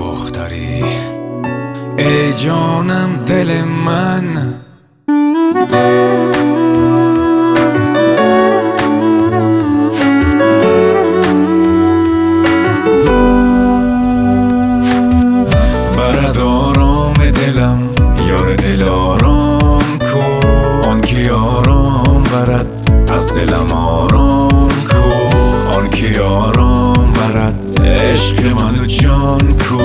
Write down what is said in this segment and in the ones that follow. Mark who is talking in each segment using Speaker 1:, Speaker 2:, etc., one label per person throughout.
Speaker 1: مختاری. ای جانم دل من. برد آرام دلم یار دل آرام کو؟ آن کی آرام برد؟ از دلم آرام آن کی آرام عشق من و جان کو.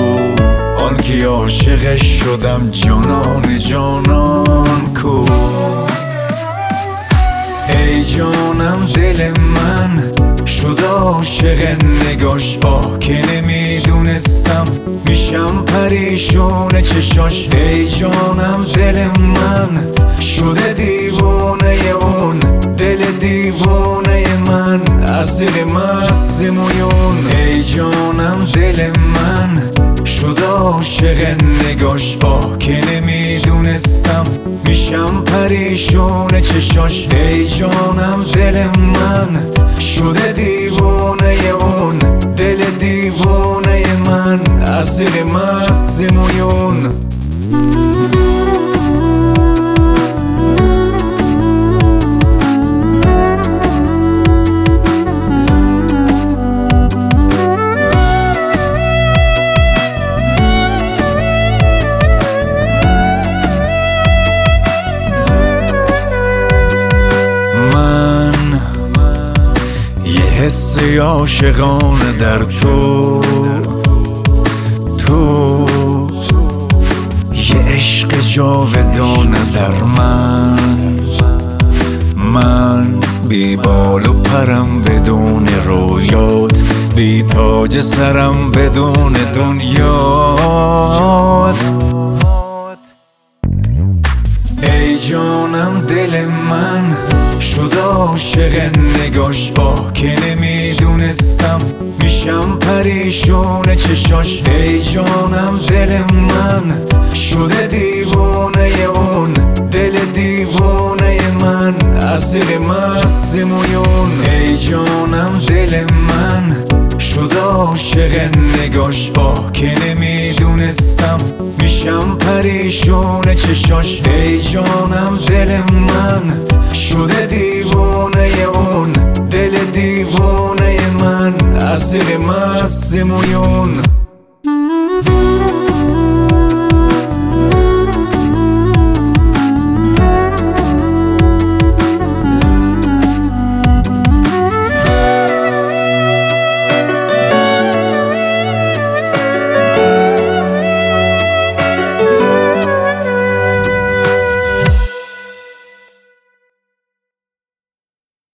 Speaker 1: آن کی عاشقش شدم جانان جانان کو. ای جانم دل من شد عاشق نگاش. آه که نمی‌دونستم میشم پریشون چشاش. ای جانم دل من شده دیوانه اون. دل دیوانه من اصل مست مویون ای جانم عاشق نگاش. آه که نمی‌دونستم میشم پریشون چشاش. ای جانم دل من شده دیوانه اون. دل دیوانه من اصل مست مویون حس عاشقانه در تو. تو یه عشق جاودانه در من. من بی بال و پرم بدون رویات بی تاج سرم بدون دنیات. ای جانم دل من شد عاشق نگاش. آه که نمی‌دونستم میشم پریشون چشاش. ای جانم دل من شده دیوانه اون. دل دیوانه من اصل مست ای جانم دل من شد عاشق نگاش. آه که نمی‌دونستم میشم پریشون چشاش. ای جانم دل من شده دیوانه اون. دل دیوانه من اصل مست مویون.